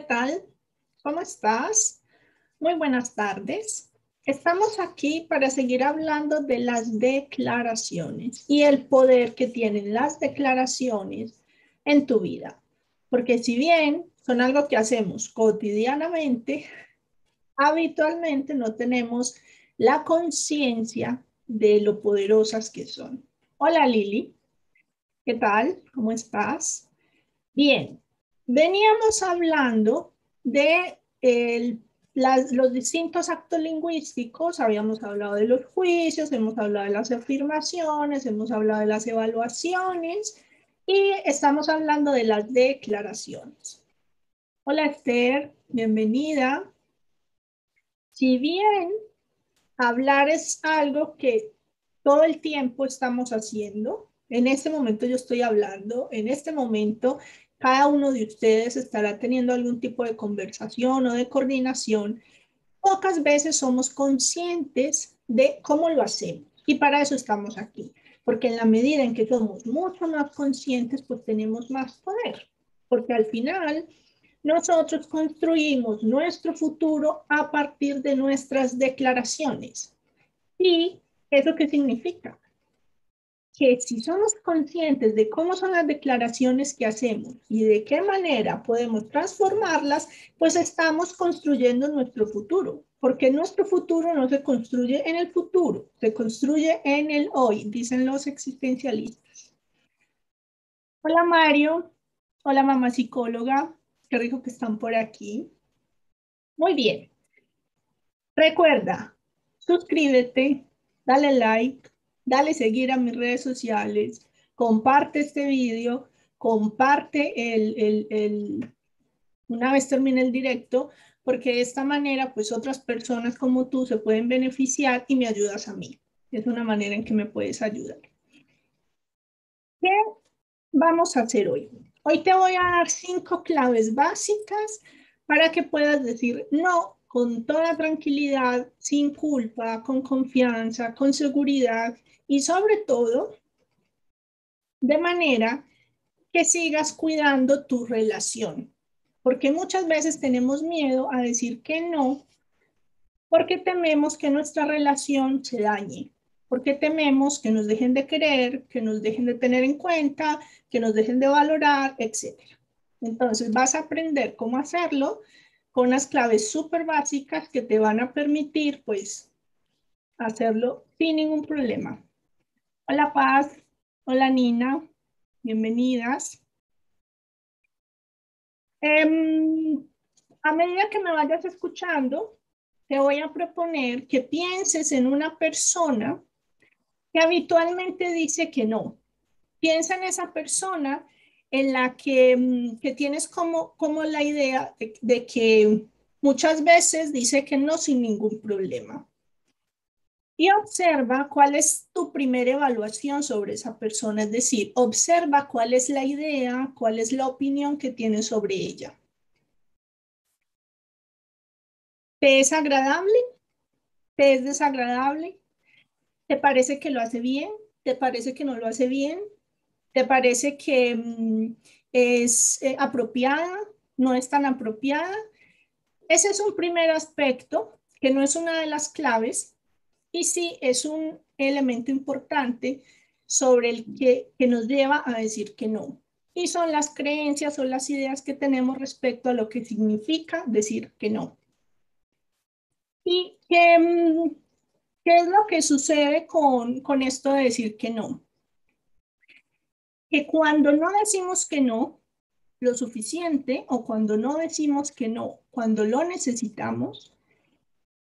¿Qué tal? ¿Cómo estás? Muy buenas tardes. Estamos aquí para seguir hablando de las declaraciones y el poder que tienen las declaraciones en tu vida. Porque si bien son algo que hacemos cotidianamente, habitualmente no tenemos la conciencia de lo poderosas que son. Hola Lili, ¿qué tal? ¿Cómo estás? Bien, veníamos hablando de los distintos actos lingüísticos, habíamos hablado de los juicios, hemos hablado de las afirmaciones, hemos hablado de las evaluaciones y estamos hablando de las declaraciones. Hola Esther, bienvenida. Si bien hablar es algo que todo el tiempo estamos haciendo, en este momento yo estoy hablando, en este momento cada uno de ustedes estará teniendo algún tipo de conversación o de coordinación. Pocas veces somos conscientes de cómo lo hacemos y para eso estamos aquí, porque en la medida en que somos mucho más conscientes, pues tenemos más poder, porque al final nosotros construimos nuestro futuro a partir de nuestras declaraciones. ¿Y eso qué significa? Que si somos conscientes de cómo son las declaraciones que hacemos y de qué manera podemos transformarlas, pues estamos construyendo nuestro futuro, porque nuestro futuro no se construye en el futuro, se construye en el hoy, dicen los existencialistas. Hola Mario, hola mamá psicóloga, qué rico que están por aquí. Muy bien. Recuerda, suscríbete, dale like, dale seguir a mis redes sociales, comparte este vídeo, comparte el, el, el, una vez termine el directo, porque de esta manera, pues otras personas como tú se pueden beneficiar y me ayudas a mí. Es una manera en que me puedes ayudar. ¿Qué vamos a hacer hoy? Hoy te voy a dar cinco claves básicas para que puedas decir no con toda tranquilidad, sin culpa, con confianza, con seguridad y sobre todo de manera que sigas cuidando tu relación. Porque muchas veces tenemos miedo a decir que no, porque tememos que nuestra relación se dañe, porque tememos que nos dejen de querer, que nos dejen de tener en cuenta, que nos dejen de valorar, etc. Entonces vas a aprender cómo hacerlo con unas claves súper básicas que te van a permitir pues hacerlo sin ningún problema. Hola Paz, hola Nina, bienvenidas. Em, a medida que me vayas escuchando, te voy a proponer que pienses en una persona que habitualmente dice que no. Piensa en esa persona en la que, mm, que tienes como, como la idea de que muchas veces dice que no sin ningún problema y observa cuál es tu primera evaluación sobre esa persona, es decir, observa cuál es la idea, cuál es la opinión que tienes sobre ella. ¿Te es agradable? ¿Te es desagradable? ¿Te parece que lo hace bien? ¿Te parece que no lo hace bien? ¿Te parece que mm, es eh, apropiada? ¿No es tan apropiada? Ese es un primer aspecto que no es una de las claves, y sí, es un elemento importante sobre el que, que nos lleva a decir que no. Y son las creencias o las ideas que tenemos respecto a lo que significa decir que no. ¿Y qué, mm, qué es lo que sucede con, con esto de decir que no? Que cuando no decimos que no lo suficiente o cuando no decimos que no, cuando lo necesitamos,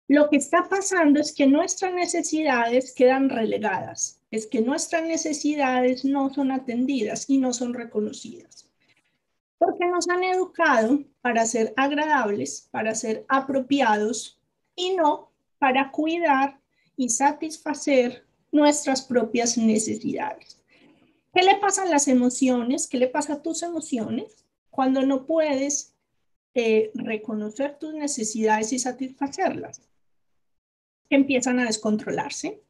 lo que está pasando es que nuestras necesidades quedan relegadas, es que nuestras necesidades no son atendidas y no son reconocidas. Porque nos han educado para ser agradables, para ser apropiados y no para cuidar y satisfacer nuestras propias necesidades. ¿Qué le pasa a las emociones? ¿Qué le pasa a tus emociones cuando no puedes eh, reconocer tus necesidades y satisfacerlas? empiezan a descontrolarse.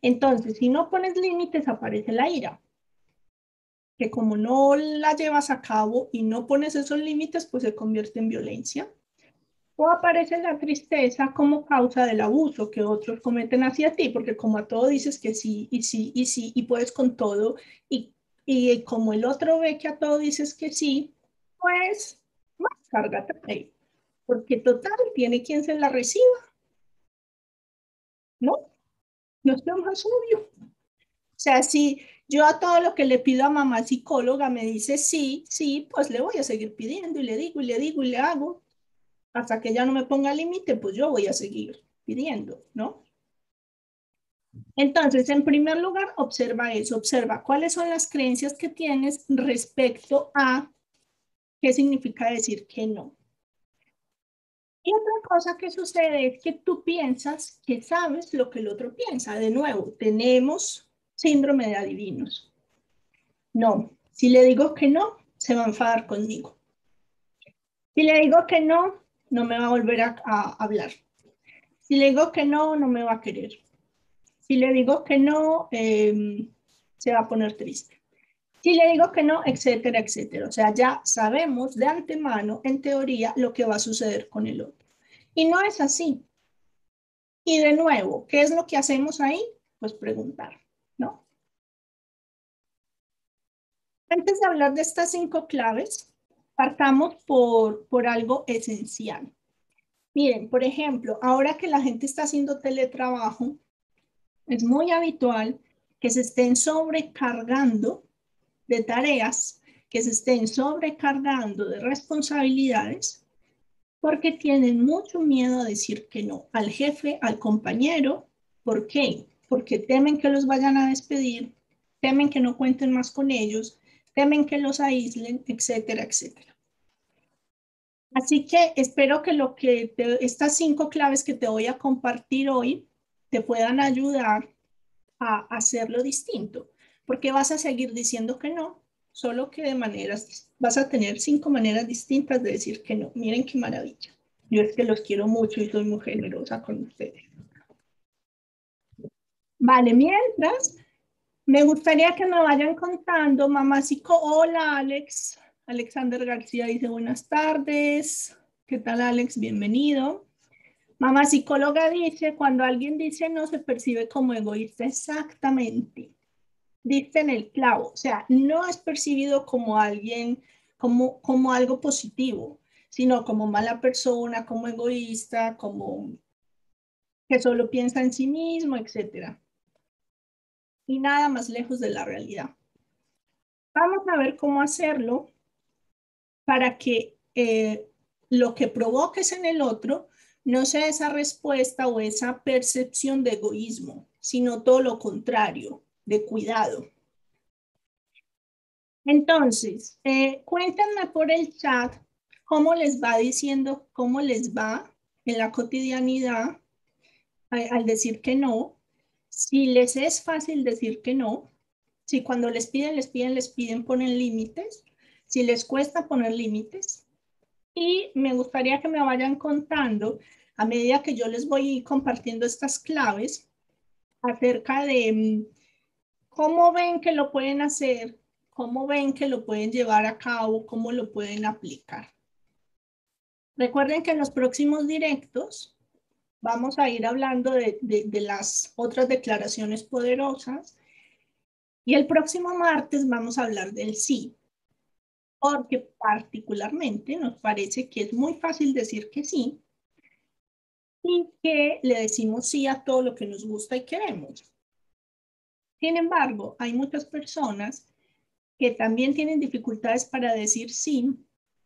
Entonces, si no pones límites, aparece la ira. que como no la llevas a cabo y no pones esos límites, pues se convierte en violencia. O aparece la tristeza como causa del abuso que otros cometen hacia ti, porque como a todo dices que sí, y sí, y sí, y puedes con todo, y, y como el otro ve que a todo dices que sí, pues más cárgate ahí, porque total tiene quien se la reciba. ¿No? No es lo más obvio. O sea, si yo a todo lo que le pido a mamá psicóloga me dice sí, sí, pues le voy a seguir pidiendo y le digo y le digo y le hago hasta que ya no me ponga límite, pues yo voy a seguir pidiendo, ¿no? Entonces, en primer lugar, observa eso, observa cuáles son las creencias que tienes respecto a qué significa decir que no. Y otra cosa que sucede es que tú piensas que sabes lo que el otro piensa. De nuevo, tenemos síndrome de adivinos. No, si le digo que no, se va a enfadar conmigo. Si le digo que no, no me va a volver a, hablar. Si le digo que no, no me va a querer. Si le digo que no, em, se va a poner triste. Si le digo que no, etcétera, etcétera. O sea, ya sabemos de antemano, en teoría, lo que va a suceder con el otro. Y no es así. Y de nuevo, ¿qué es lo que hacemos ahí? Pues preguntar, ¿no? Antes de hablar de estas cinco claves, partamos por, por algo esencial. Miren, por ejemplo, ahora que la gente está haciendo teletrabajo, es muy habitual que se estén sobrecargando de tareas, que se estén sobrecargando de responsabilidades, porque tienen mucho miedo a decir que no al jefe, al compañero. ¿Por qué? Porque temen que los vayan a despedir, temen que no cuenten más con ellos, temen que los aíslen, etcétera, etcétera. Así que espero que, lo que estas cinco claves que te voy a compartir hoy te puedan ayudar a hacerlo distinto, porque vas a seguir diciendo que no, solo que de maneras, vas a tener cinco maneras distintas de decir que no. Miren qué maravilla. Yo es que los quiero mucho y soy muy generosa con ustedes. Vale, mientras, me gustaría que me vayan contando, mamá hola Alex, Alexander García dice buenas tardes. ¿Qué tal Alex? Bienvenido. Mamá psicóloga dice, cuando alguien dice no se percibe como egoísta. Exactamente. Dice en el clavo. O sea, no es percibido como alguien, como, como algo positivo, sino como mala persona, como egoísta, como que solo piensa en sí mismo, etc. Y nada más lejos de la realidad. Vamos a ver cómo hacerlo para que eh, lo que provoques en el otro no sea esa respuesta o esa percepción de egoísmo, sino todo lo contrario, de cuidado. Entonces, eh, cuéntenme por el chat cómo les va diciendo, cómo les va en la cotidianidad al decir que no, si les es fácil decir que no, si cuando les piden, les piden, les piden, ponen límites, si les cuesta poner límites. Y me gustaría que me vayan contando a medida que yo les voy compartiendo estas claves acerca de mm, cómo ven que lo pueden hacer, cómo ven que lo pueden llevar a cabo, cómo lo pueden aplicar. Recuerden que en los próximos directos vamos a ir hablando de, de las otras declaraciones poderosas y el próximo martes vamos a hablar del sí porque particularmente nos parece que es muy fácil decir que sí y que le decimos sí a todo lo que nos gusta y queremos. Sin embargo, hay muchas personas que también tienen dificultades para decir sí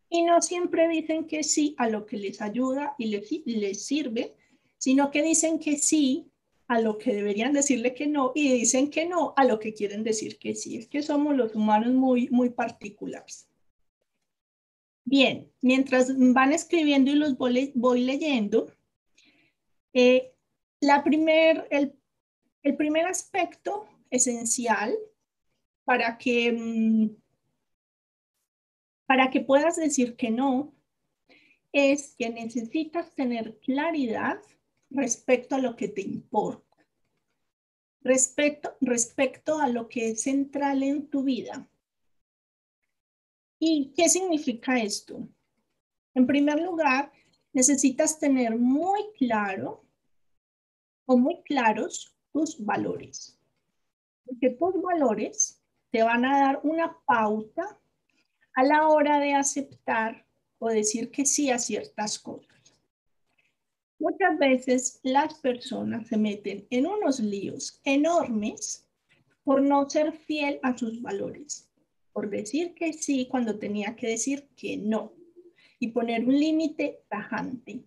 y no siempre dicen que sí a lo que les ayuda y les, les sirve, sino que dicen que sí a lo que deberían decirle que no y dicen que no a lo que quieren decir que sí. Es que somos los humanos muy, muy particulares. Bien, mientras van escribiendo y los voy, leyendo, eh, la primer, el, el, primer aspecto esencial para que, mm, para que puedas decir que no es que necesitas tener claridad respecto a lo que te importa, respecto, respecto a lo que es central en tu vida. ¿Y qué significa esto? En primer lugar, necesitas tener muy claro o muy claros tus valores. Porque tus valores te van a dar una pauta a la hora de aceptar o decir que sí a ciertas cosas. Muchas veces las personas se meten en unos líos enormes por no ser fiel a sus valores, por decir que sí cuando tenía que decir que no y poner un límite tajante.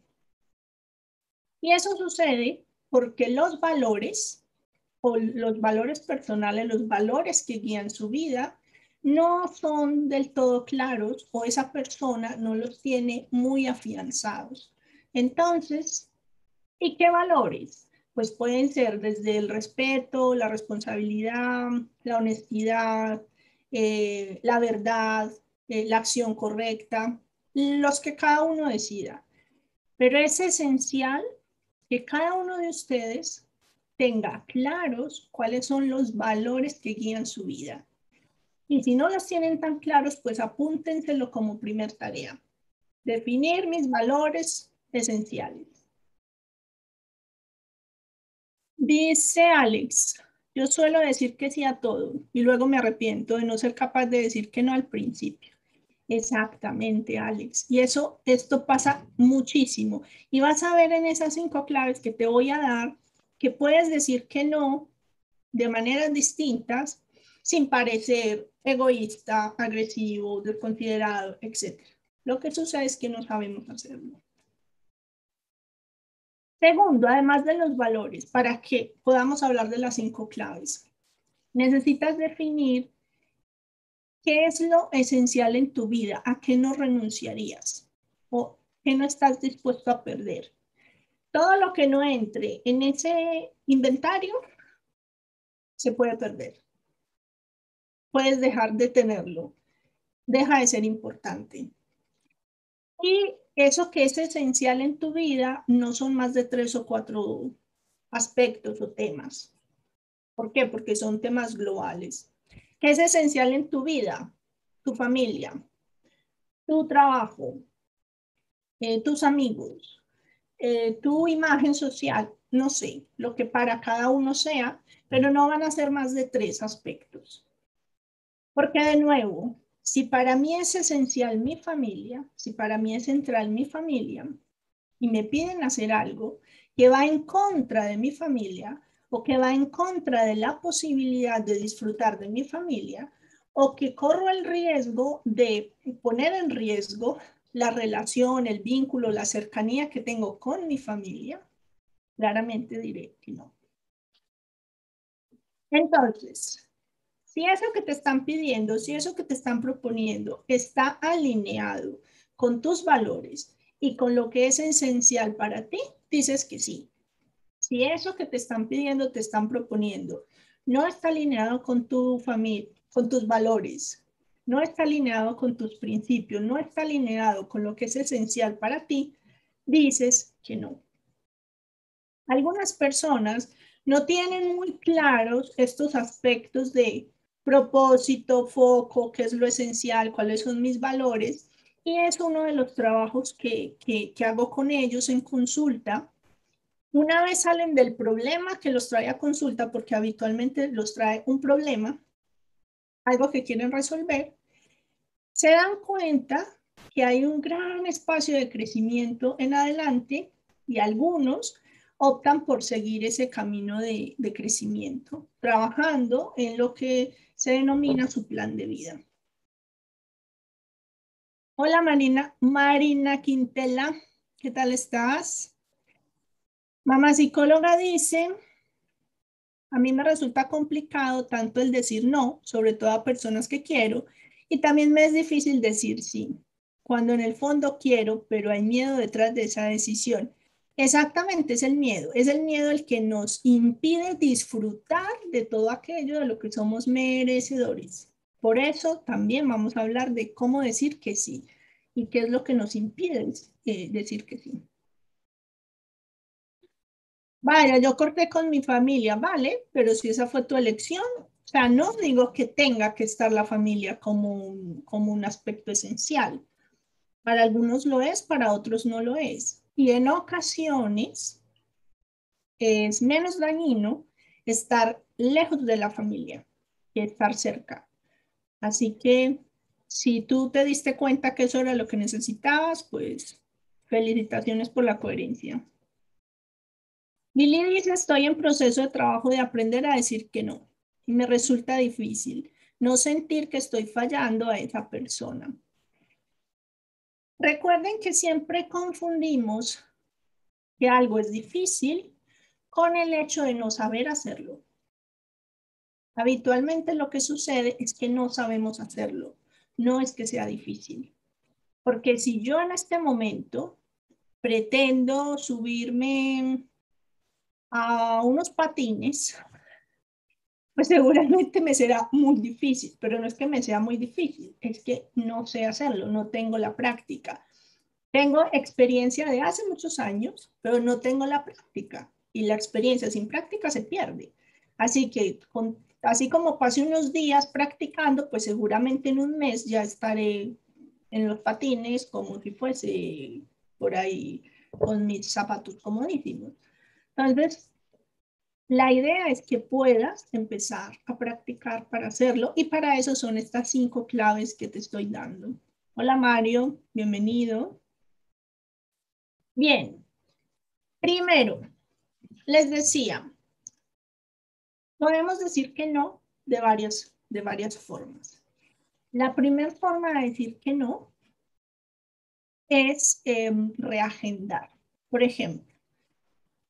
Y eso sucede porque los valores o los valores personales, los valores que guían su vida, no son del todo claros o esa persona no los tiene muy afianzados. Entonces, ¿y qué valores? Pues pueden ser desde el respeto, la responsabilidad, la honestidad, eh, la verdad, eh, la acción correcta, los que cada uno decida. Pero es esencial que cada uno de ustedes tenga claros cuáles son los valores que guían su vida. Y si no los tienen tan claros, pues apúntenselo como primer tarea. Definir mis valores esenciales. Dice Alex, yo suelo decir que sí a todo y luego me arrepiento de no ser capaz de decir que no al principio. Exactamente, Alex. Y eso, esto pasa muchísimo. Y vas a ver en esas cinco claves que te voy a dar que puedes decir que no de maneras distintas sin parecer egoísta, agresivo, desconsiderado, etc. Lo que sucede es que no sabemos hacerlo. Segundo, además de los valores, para que podamos hablar de las cinco claves, necesitas definir qué es lo esencial en tu vida, a qué no renunciarías o qué no estás dispuesto a perder. Todo lo que no entre en ese inventario se puede perder. Puedes dejar de tenerlo. Deja de ser importante. Y eso que es esencial en tu vida no son más de tres o cuatro aspectos o temas. ¿Por qué? Porque son temas globales. ¿Qué es esencial en tu vida? Tu familia, tu trabajo, eh, tus amigos, eh, tu imagen social, no sé, lo que para cada uno sea, pero no van a ser más de tres aspectos. Porque de nuevo, si para mí es esencial mi familia, si para mí es central mi familia, y me piden hacer algo que va en contra de mi familia o que va en contra de la posibilidad de disfrutar de mi familia, o que corro el riesgo de poner en riesgo la relación, el vínculo, la cercanía que tengo con mi familia, claramente diré que no. Entonces, si eso que te están pidiendo, si eso que te están proponiendo está alineado con tus valores y con lo que es esencial para ti, dices que sí. Si eso que te están pidiendo, te están proponiendo, no está alineado con tu familia, con tus valores, no está alineado con tus principios, no está alineado con lo que es esencial para ti, dices que no. Algunas personas no tienen muy claros estos aspectos de propósito, foco, qué es lo esencial, cuáles son mis valores. Y es uno de los trabajos que, que, que hago con ellos en consulta. Una vez salen del problema que los trae a consulta, porque habitualmente los trae un problema, algo que quieren resolver, se dan cuenta que hay un gran espacio de crecimiento en adelante y algunos optan por seguir ese camino de, crecimiento, trabajando en lo que se denomina su plan de vida. Hola Marina, Marina Quintela, ¿qué tal estás? Mamá psicóloga dice, a mí me resulta complicado tanto el decir no, sobre todo a personas que quiero, y también me es difícil decir sí, cuando en el fondo quiero, pero hay miedo detrás de esa decisión. Exactamente, es el miedo. Es el miedo el que nos impide disfrutar de todo aquello de lo que somos merecedores. Por eso también vamos a hablar de cómo decir que sí y qué es lo que nos impide eh, decir que sí. Vaya, yo corté con mi familia, vale, pero si esa fue tu elección, O sea, no digo que tenga que estar la familia como como un aspecto esencial. Para algunos lo es, para otros no lo es. Y en ocasiones es menos dañino estar lejos de la familia que estar cerca. Así que si tú te diste cuenta que eso era lo que necesitabas, pues felicitaciones por la coherencia. Lili dice, estoy en proceso de trabajo de aprender a decir que no. Y me resulta difícil no sentir que estoy fallando a esa persona. Recuerden que siempre confundimos que algo es difícil con el hecho de no saber hacerlo. Habitualmente lo que sucede es que no sabemos hacerlo, no es que sea difícil. Porque si yo en este momento pretendo subirme a unos patines, pues seguramente me será muy difícil, pero no es que me sea muy difícil, es que no sé hacerlo, no tengo la práctica. Tengo experiencia de hace muchos años, pero no tengo la práctica y la experiencia sin práctica se pierde. Así que con Así como pase unos días practicando, pues seguramente en un mes ya estaré en los patines como si fuese por ahí con mis zapatos comodísimos. Entonces, la idea es que puedas empezar a practicar para hacerlo y para eso son estas cinco claves que te estoy dando. Hola Mario, bienvenido. Bien, primero, les decía, Podemos decir que no de varias, de varias formas. La primera forma de decir que no es em, reagendar. Por ejemplo,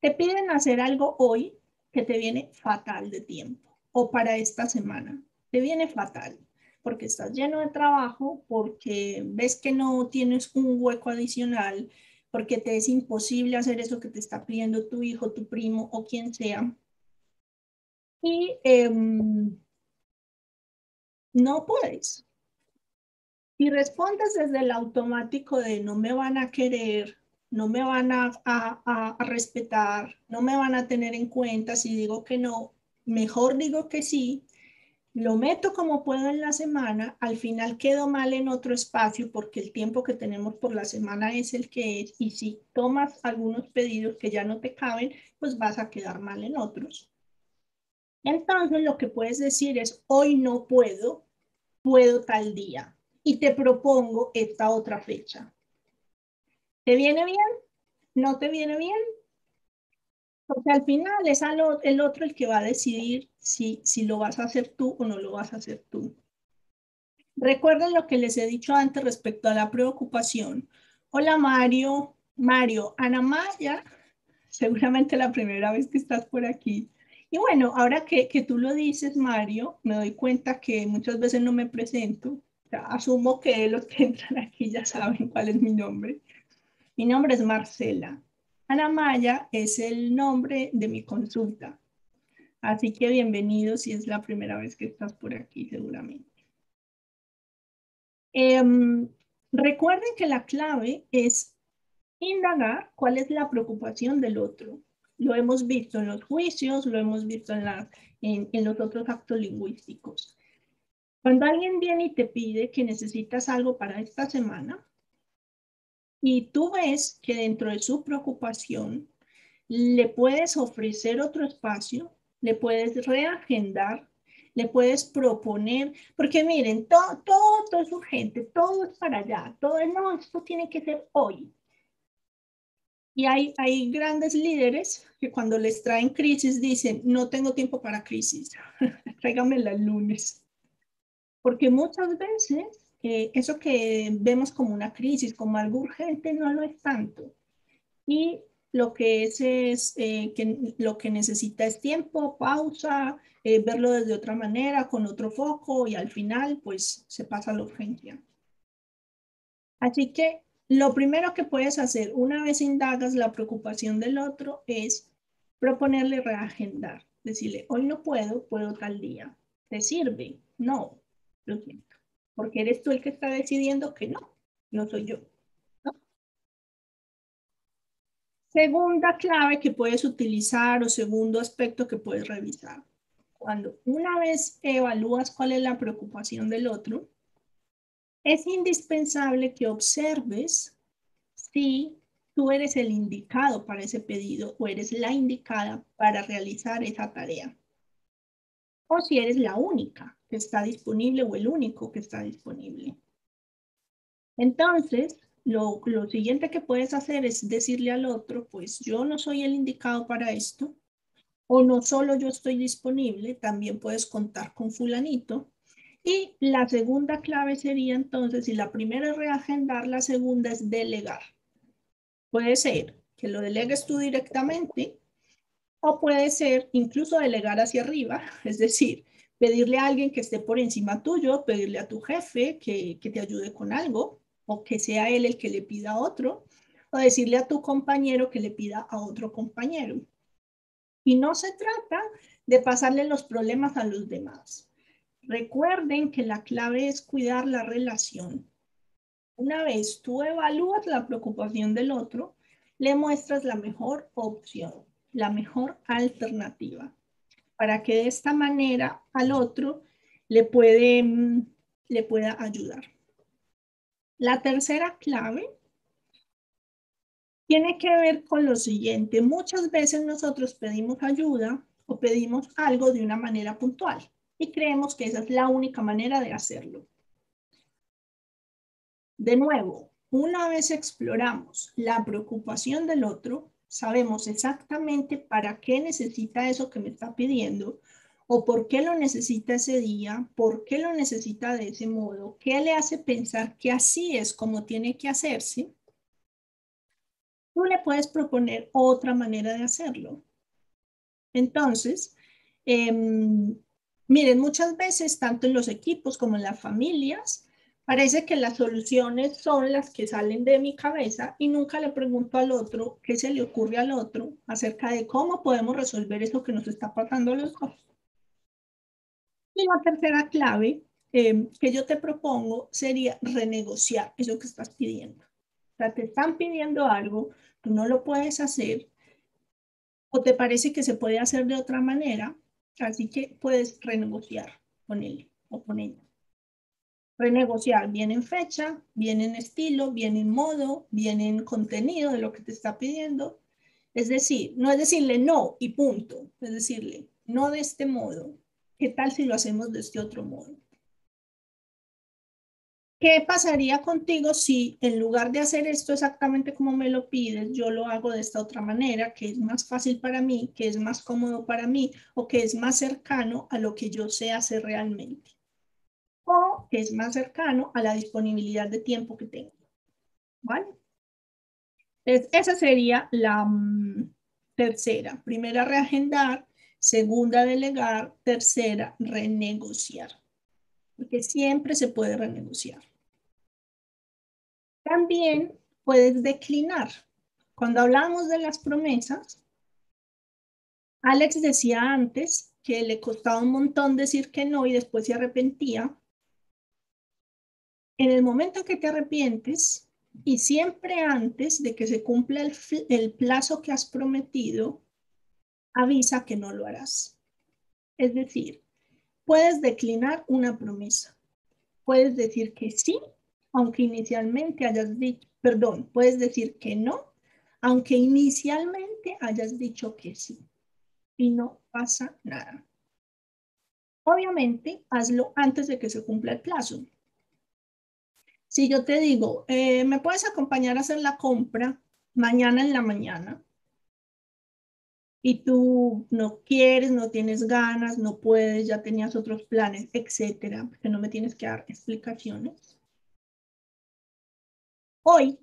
te piden hacer algo hoy que te viene fatal de tiempo o para esta semana. Te viene fatal porque estás lleno de trabajo, porque ves que no tienes un hueco adicional, porque te es imposible hacer eso que te está pidiendo tu hijo, tu primo o quien sea y em, no puedes. Y respondes desde el automático de no me van a querer, no me van a, a, respetar, no me van a tener en cuenta si digo que no, mejor digo que sí, lo meto como puedo en la semana, al final quedo mal en otro espacio porque el tiempo que tenemos por la semana es el que es y si tomas algunos pedidos que ya no te caben, pues vas a quedar mal en otros. Entonces lo que puedes decir es, hoy no puedo, puedo tal día y te propongo esta otra fecha. ¿Te viene bien? ¿No te viene bien? Porque al final es el otro el que va a decidir si, si lo vas a hacer tú o no lo vas a hacer tú. Recuerden lo que les he dicho antes respecto a la preocupación. Hola Mario, Mario, Ana Maya, seguramente la primera vez que estás por aquí. Y bueno, ahora que, que, tú lo dices, Mario, me doy cuenta que muchas veces no me presento. asumo que los que entran aquí ya saben cuál es mi nombre. Mi nombre es Marcela. Ana Maya es el nombre de mi consulta. Así que bienvenido si es la primera vez que estás por aquí, seguramente. Em, recuerden que la clave es indagar cuál es la preocupación del otro. Lo hemos visto en los juicios, lo hemos visto en, en, en los otros actos lingüísticos. Cuando alguien viene y te pide que necesitas algo para esta semana y tú ves que dentro de su preocupación le puedes ofrecer otro espacio, le puedes reagendar, le puedes proponer, porque miren, todo, todo, todo es urgente, todo es para allá, todo es, no, esto tiene que ser hoy. Y hay, hay grandes líderes que cuando les traen crisis dicen, no tengo tiempo para crisis, tráigamela el lunes. Porque muchas veces eh, eso que vemos como una crisis, como algo urgente, no lo es tanto. Y lo que es es eh, que lo que necesita es tiempo, pausa, eh, verlo desde otra manera, con otro foco y al final pues se pasa la urgencia. Así que lo primero que puedes hacer una vez indagas la preocupación del otro es proponerle reagendar. Decirle, hoy no puedo, puedo tal día. ¿Te sirve? No, lo siento. Porque eres tú el que está decidiendo que no, no soy yo. Segunda clave que puedes utilizar o segundo aspecto que puedes revisar. cuando una vez evalúas cuál es la preocupación del otro, es indispensable que observes si tú eres el indicado para ese pedido o eres la indicada para realizar esa tarea. O si eres la única que está disponible o el único que está disponible. Entonces, lo, lo, siguiente que puedes hacer es decirle al otro, pues yo no soy el indicado para esto, o no solo yo estoy disponible, también puedes contar con fulanito. Y la segunda clave sería entonces, si la primera es reagendar, la segunda es delegar. Puede ser que lo delegues tú directamente o puede ser incluso delegar hacia arriba, es decir, pedirle a alguien que esté por encima tuyo, pedirle a tu jefe que, que te ayude con algo o que sea él el que le pida a otro o decirle a tu compañero que le pida a otro compañero. Y no se trata de pasarle los problemas a los demás. Recuerden que la clave es cuidar la relación. Una vez tú evalúas la preocupación del otro, le muestras la mejor opción, la mejor alternativa, para que de esta manera al otro le, puede, mm, le pueda ayudar. La tercera clave tiene que ver con lo siguiente. Muchas veces nosotros pedimos ayuda o pedimos algo de una manera puntual y creemos que esa es la única manera de hacerlo. De nuevo, una vez exploramos la preocupación del otro, sabemos exactamente para qué necesita eso que me está pidiendo o por qué lo necesita ese día, por qué lo necesita de ese modo, qué le hace pensar que así es como tiene que hacerse, tú le puedes proponer otra manera de hacerlo. Entonces, em, miren, muchas veces, tanto en los equipos como en las familias, Parece que las soluciones son las que salen de mi cabeza y nunca le pregunto al otro qué se le ocurre al otro acerca de cómo podemos resolver eso que nos está pasando a los dos. Y la tercera clave eh, que yo te propongo sería renegociar eso que estás pidiendo. O sea, te están pidiendo algo, tú no lo puedes hacer o te parece que se puede hacer de otra manera, así que puedes renegociar con él o con ella renegociar bien en fecha, bien en estilo, bien en modo, bien en contenido de lo que te está pidiendo. Es decir, no es decirle no y punto, es decirle no de este modo. ¿Qué tal si lo hacemos de este otro modo? ¿Qué pasaría contigo si en lugar de hacer esto exactamente como me lo pides, yo lo hago de esta otra manera, que es más fácil para mí, que es más cómodo para mí o que es más cercano a lo que yo sé hacer realmente? O es más cercano a la disponibilidad de tiempo que tengo. ¿Vale? Entonces, esa sería la mm, tercera. Primera, reagendar. Segunda, delegar. Tercera, renegociar. Porque siempre se puede renegociar. También puedes declinar. Cuando hablamos de las promesas, Alex decía antes que le costaba un montón decir que no y después se arrepentía en el momento que te arrepientes y siempre antes de que se cumpla el, plazo que has prometido, avisa que no lo harás. Es decir, puedes declinar una promesa. Puedes decir que sí, aunque inicialmente hayas dicho, perdón, puedes decir que no, aunque inicialmente hayas dicho que sí. Y no pasa nada. Obviamente, hazlo antes de que se cumpla el plazo. Si yo te digo, eh, ¿me puedes acompañar a hacer la compra mañana en la mañana? Y tú no quieres, no tienes ganas, no puedes, ya tenías otros planes, etcétera, porque no me tienes que dar explicaciones. Hoy,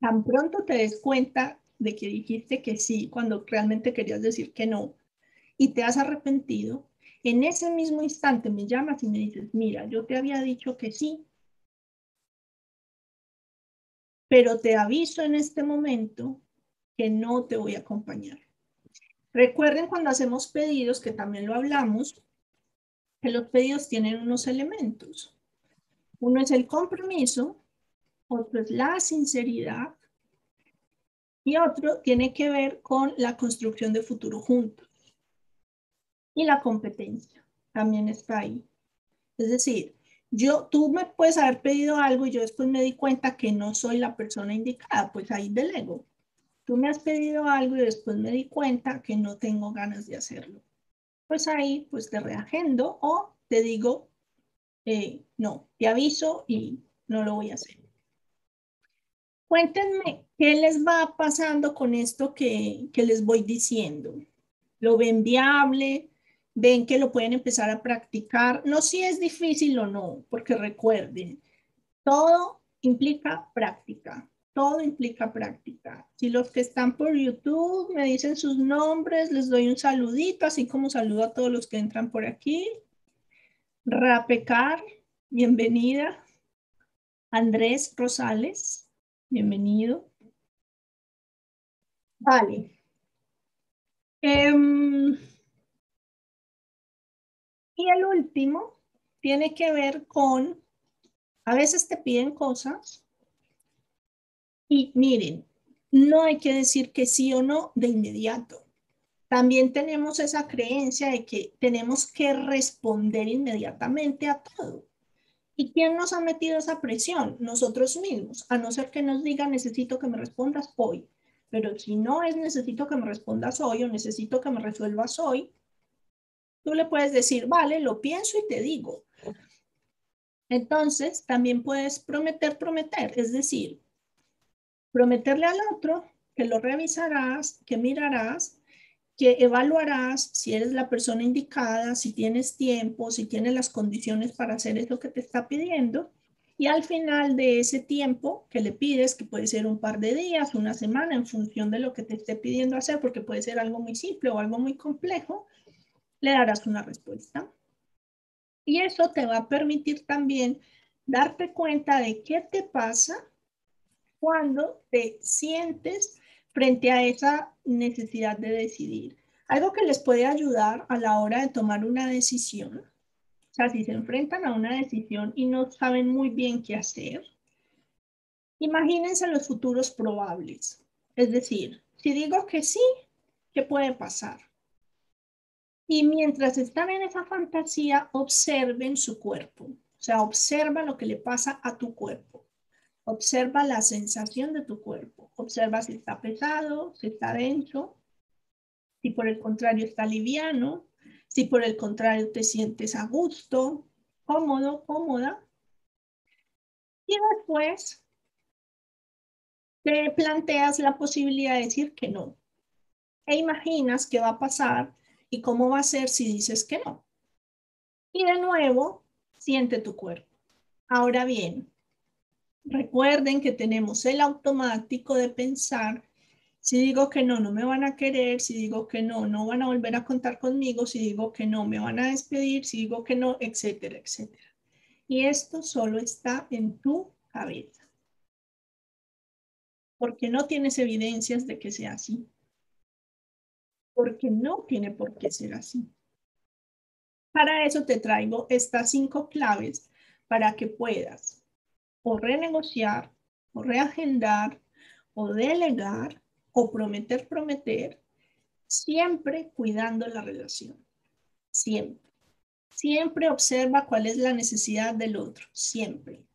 tan pronto te des cuenta de que dijiste que sí cuando realmente querías decir que no y te has arrepentido, en ese mismo instante me llamas y me dices, mira, yo te había dicho que sí, pero te aviso en este momento que no te voy a acompañar. Recuerden cuando hacemos pedidos, que también lo hablamos, que los pedidos tienen unos elementos. Uno es el compromiso, otro es la sinceridad y otro tiene que ver con la construcción de futuro juntos. Y la competencia también está ahí. Es decir, yo, tú me puedes haber pedido algo y yo después me di cuenta que no soy la persona indicada, pues ahí delego. Tú me has pedido algo y después me di cuenta que no tengo ganas de hacerlo. Pues ahí, pues te reagendo o te digo, eh, no, te aviso y no lo voy a hacer. Cuéntenme qué les va pasando con esto que, que les voy diciendo. ¿Lo ven viable? Ven que lo pueden empezar a practicar. No si es difícil o no, porque recuerden, todo implica práctica. Todo implica práctica. Si los que están por YouTube me dicen sus nombres, les doy un saludito, así como saludo a todos los que entran por aquí. Rapecar, bienvenida. Andrés Rosales, bienvenido. Vale. Em, y el último tiene que ver con, a veces te piden cosas y miren, no hay que decir que sí o no de inmediato. También tenemos esa creencia de que tenemos que responder inmediatamente a todo. ¿Y quién nos ha metido esa presión? Nosotros mismos, a no ser que nos diga necesito que me respondas hoy. Pero si no es necesito que me respondas hoy o necesito que me resuelvas hoy, Tú le puedes decir, vale, lo pienso y te digo. Entonces, también puedes prometer, prometer, es decir, prometerle al otro que lo revisarás, que mirarás, que evaluarás si eres la persona indicada, si tienes tiempo, si tienes las condiciones para hacer eso que te está pidiendo. Y al final de ese tiempo que le pides, que puede ser un par de días, una semana, en función de lo que te esté pidiendo hacer, porque puede ser algo muy simple o algo muy complejo, le darás una respuesta. Y eso te va a permitir también darte cuenta de qué te pasa cuando te sientes frente a esa necesidad de decidir. Algo que les puede ayudar a la hora de tomar una decisión, o sea, si se enfrentan a una decisión y no saben muy bien qué hacer, imagínense los futuros probables. Es decir, si digo que sí, ¿qué puede pasar? Y mientras están en esa fantasía, observen su cuerpo. O sea, observa lo que le pasa a tu cuerpo. Observa la sensación de tu cuerpo. Observa si está pesado, si está denso, si por el contrario está liviano, si por el contrario te sientes a gusto, cómodo, cómoda. Y después te planteas la posibilidad de decir que no. E imaginas qué va a pasar ¿Y cómo va a ser si dices que no? Y de nuevo, siente tu cuerpo. Ahora bien, recuerden que tenemos el automático de pensar, si digo que no, no me van a querer, si digo que no, no van a volver a contar conmigo, si digo que no, me van a despedir, si digo que no, etcétera, etcétera. Y esto solo está en tu cabeza. Porque no tienes evidencias de que sea así porque no tiene por qué ser así. Para eso te traigo estas cinco claves para que puedas o renegociar, o reagendar, o delegar, o prometer, prometer, siempre cuidando la relación. Siempre. Siempre observa cuál es la necesidad del otro. Siempre.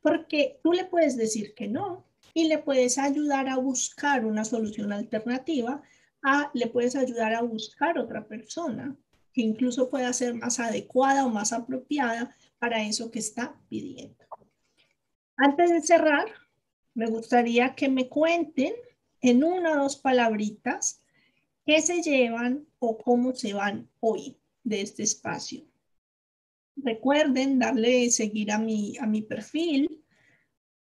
Porque tú le puedes decir que no y le puedes ayudar a buscar una solución alternativa le puedes ayudar a buscar otra persona que incluso pueda ser más adecuada o más apropiada para eso que está pidiendo. Antes de cerrar, me gustaría que me cuenten en una o dos palabritas qué se llevan o cómo se van hoy de este espacio. Recuerden darle seguir a mi, a mi perfil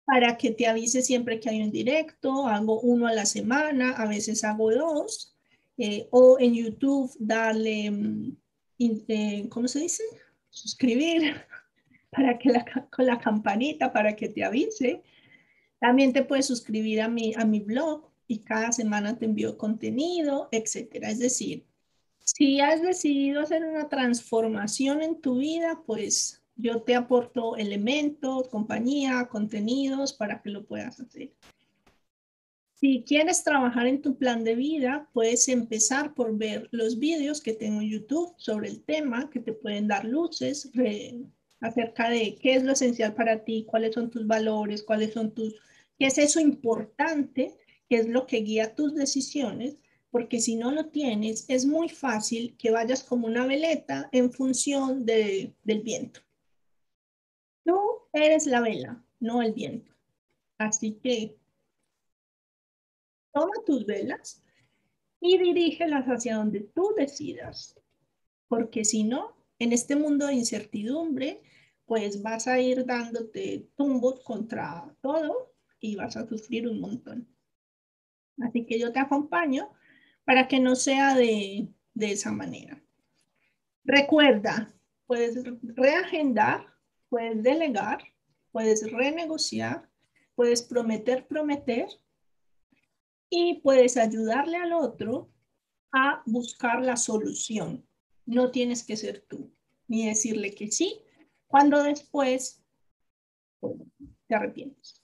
para que te avise siempre que hay un directo. Hago uno a la semana, a veces hago dos. Eh, o en YouTube darle, mm, eh, ¿cómo se dice? Suscribir para que la, con la campanita para que te avise. También te puedes suscribir a mi, a mi blog y cada semana te envío contenido, etcétera. Es decir, si has decidido hacer una transformación en tu vida, pues yo te aporto elementos, compañía, contenidos para que lo puedas hacer. Si quieres trabajar en tu plan de vida, puedes empezar por ver los vídeos que tengo en YouTube sobre el tema, que te pueden dar luces acerca de qué es lo esencial para ti, cuáles son tus valores, cuáles son tus, qué es eso importante, qué es lo que guía tus decisiones, porque si no lo tienes, es muy fácil que vayas como una veleta en función del viento. Eres la vela, no el viento. Así que toma tus velas y dirígelas hacia donde tú decidas, porque si no, en este mundo de incertidumbre, pues vas a ir dándote tumbos contra todo y vas a sufrir un montón. Así que yo te acompaño para que no sea de, de esa manera. Recuerda, puedes reagendar, puedes delegar, puedes renegociar, puedes prometer, prometer y puedes ayudarle al otro a buscar la solución. No tienes que ser tú, ni decirle que sí, cuando después te arrepientes.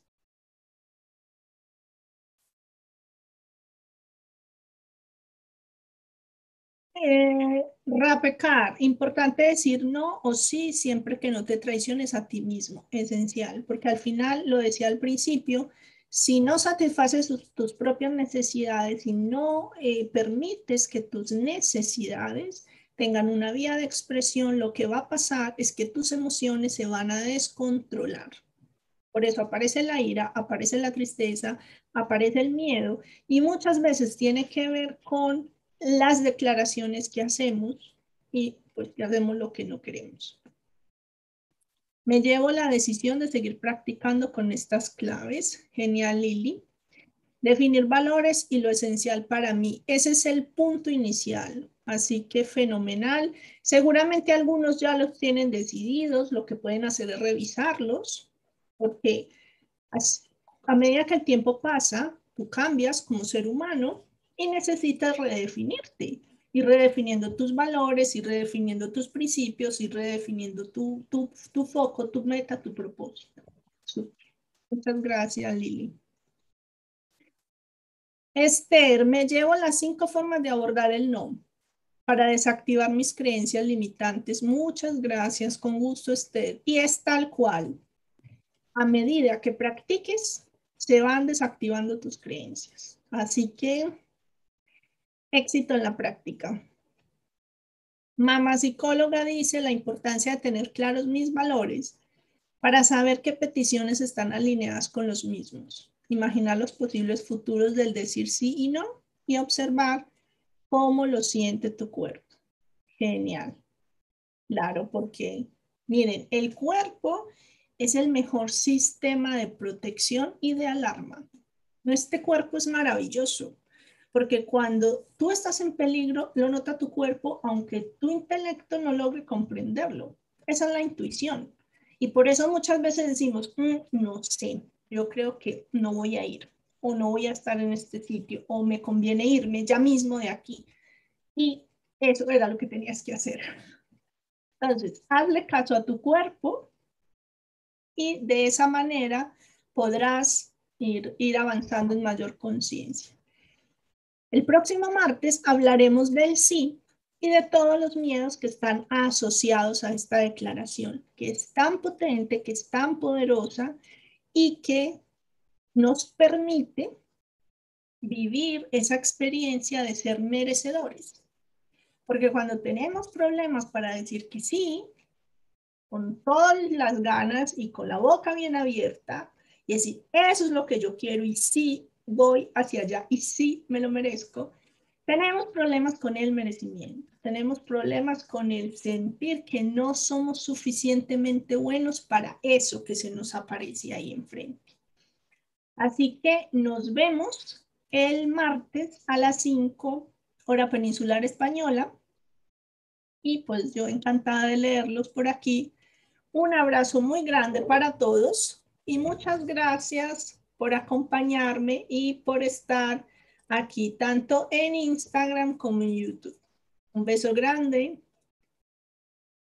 Eh, rapecar, importante decir no o sí siempre que no te traiciones a ti mismo, esencial, porque al final, lo decía al principio, si no satisfaces tus, propias necesidades y no eh, permites que tus necesidades tengan una vía de expresión, lo que va a pasar es que tus emociones se van a descontrolar. Por eso aparece la ira, aparece la tristeza, aparece el miedo y muchas veces tiene que ver con las declaraciones que hacemos y pues que hacemos lo que no queremos. Me llevo la decisión de seguir practicando con estas claves. Genial, Lili. Definir valores y lo esencial para mí. Ese es el punto inicial. Así que fenomenal. Seguramente algunos ya los tienen decididos. Lo que pueden hacer es revisarlos, porque a medida que el tiempo pasa, tú cambias como ser humano y necesitas redefinirte y redefiniendo tus valores y redefiniendo tus principios y redefiniendo tu, tu, tu foco, tu meta, tu propósito. Muchas gracias, Lili. Esther, me llevo las cinco formas de abordar el no para desactivar mis creencias limitantes. Muchas gracias, con gusto, Esther. Y es tal cual. A medida que practiques, se van desactivando tus creencias. Así que Éxito en la práctica. Mamá psicóloga dice la importancia de tener claros mis valores para saber qué peticiones están alineadas con los mismos. Imaginar los posibles futuros del decir sí y no y observar cómo lo siente tu cuerpo. Genial. Claro, porque miren, el cuerpo es el mejor sistema de protección y de alarma. Este cuerpo es maravilloso porque cuando tú estás en peligro, lo nota tu cuerpo, aunque tu intelecto no logre comprenderlo. Esa es la intuición. Y por eso muchas veces decimos, mm, no sé, yo creo que no voy a ir, o no voy a estar en este sitio, o me conviene irme ya mismo de aquí. Y eso era lo que tenías que hacer. Entonces, hazle caso a tu cuerpo y de esa manera podrás ir, ir avanzando en mayor conciencia. El próximo martes hablaremos del sí y de todos los miedos que están asociados a esta declaración, que es tan potente, que es tan poderosa y que nos permite vivir esa experiencia de ser merecedores. Porque cuando tenemos problemas para decir que sí, con todas las ganas y con la boca bien abierta, y decir, eso es lo que yo quiero y sí, voy hacia allá y sí me lo merezco, tenemos problemas con el merecimiento, tenemos problemas con el sentir que no somos suficientemente buenos para eso que se nos aparece ahí enfrente. Así que nos vemos el martes a las 5 hora peninsular española. Y pues yo encantada de leerlos por aquí. Un abrazo muy grande para todos y muchas gracias por acompañarme y por estar aquí, tanto en Instagram como en YouTube. Un beso grande.